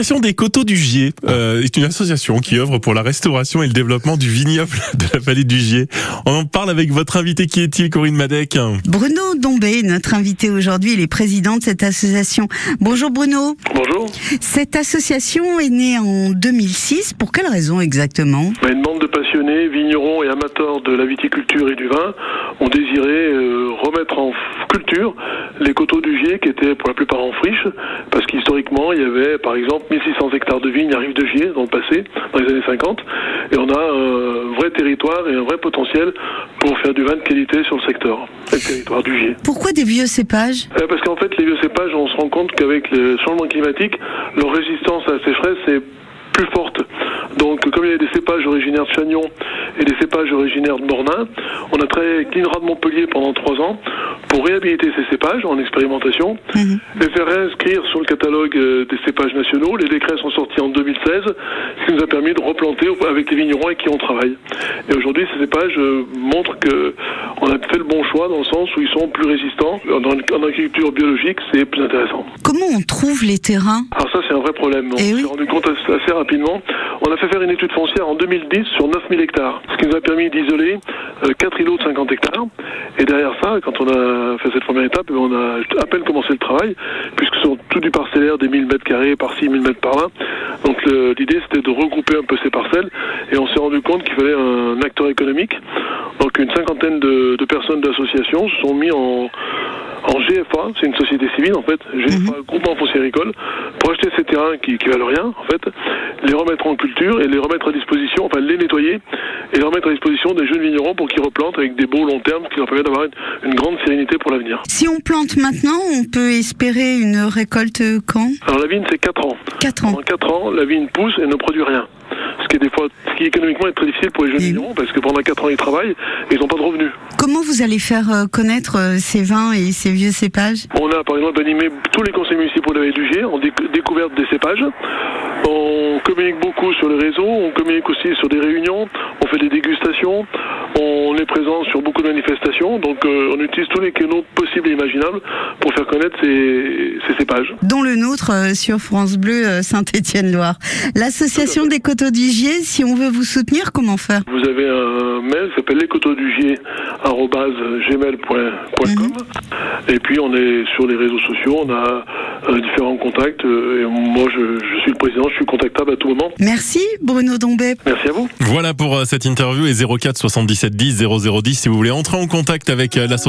L'association des coteaux du Gier euh, est une association qui œuvre pour la restauration et le développement du vignoble de la vallée du Gier. On en parle avec votre invité qui est-il, Corinne Madec Bruno Dombé, notre invité aujourd'hui, il est président de cette association. Bonjour Bruno. Bonjour. Cette association est née en 2006. Pour quelle raison exactement Une bande de passionnés, vignerons et amateurs de la viticulture et du vin ont désiré euh, remettre en culture les coteaux du Gier qui étaient pour la plupart en friche, parce qu'historiquement il y avait par exemple 1600 hectares de vignes à Rive de Gier dans le passé, dans les années 50, et on a un vrai territoire et un vrai potentiel pour faire du vin de qualité sur le secteur, le territoire du Gier. Pourquoi des vieux cépages? Euh, Parce qu'en fait les vieux cépages, on se rend compte qu'avec le changement climatique, leur résistance à la sécheresse est plus forte. Donc, comme il y a des cépages originaires de Chagnon et des cépages originaires de Mornin, on a travaillé avec l'INRA de Montpellier pendant trois ans pour réhabiliter ces cépages en expérimentation, Mhm. les faire inscrire sur le catalogue euh, des cépages nationaux. Les décrets sont sortis en 2016, ce qui nous a permis de replanter avec les vignerons avec qui on travaille. Et aujourd'hui, ces cépages euh, montrent que on a fait le bon choix dans le sens où ils sont plus résistants. En, agriculture biologique, c'est plus intéressant. Comment on trouve les terrains? Alors ça, c'est un vrai problème. On Eh s'est oui. rendu compte assez rapidement. On a fait faire une étude foncière en 2010 sur 9000 hectares, ce qui nous a permis d'isoler euh, 4 îlots de 50 hectares. Et derrière ça, quand on a fait cette première étape, eh ben, on a à peine commencé le travail, puisque ce sont tout du parcellaire, des 1000 mètres carrés par-ci, 1000 mètres par-là. Donc l'idée, c'était de regrouper un peu ces parcelles, et on s'est rendu compte qu'il fallait un acteur économique. Donc une cinquantaine de, de personnes d'associations se sont mis en, en GFA, c'est une société civile en fait, GFA, groupement foncier agricole, pour acheter ces terrains qui, qui valent rien en fait, les remettre en culture et les remettre à disposition, enfin les nettoyer et les remettre à disposition des jeunes vignerons pour qu'ils replantent avec des beaux long terme qui leur permettent d'avoir une, une grande sérénité pour l'avenir. Si on plante maintenant, on peut espérer une récolte quand? Alors la vigne c'est 4 ans. 4 ans. Pendant 4 ans, la vigne pousse et ne produit rien. Ce qui est des fois, ce qui économiquement est très difficile pour les jeunes vignerons parce que pendant 4 ans ils travaillent et ils n'ont pas de revenus. Comment vous allez faire euh, connaître euh, ces vins et ces vieux cépages? On a par exemple animé tous les conseils municipaux de la Vallée du Gier en déc- découverte des cépages. On beaucoup sur les réseaux, on communique aussi sur des réunions, on fait des dégustations, on est présent sur beaucoup de manifestations, donc euh, on utilise tous les canaux possibles et imaginables pour faire connaître ces, ces cépages. dont le nôtre euh, sur France Bleu euh, Saint-Étienne-Loire. L'association des coteaux du Gier, si on veut vous soutenir, comment faire? Vous avez un mail qui s'appelle lescotosdugier.gmail.com et puis on est sur les réseaux sociaux, on a différents contacts euh, et moi je, je suis le président, je suis contactable à tout moment. Merci Bruno Dombé. Merci à vous. Voilà pour euh, cette interview et 04 77 10 0010 si vous voulez entrer en contact avec euh, l'association.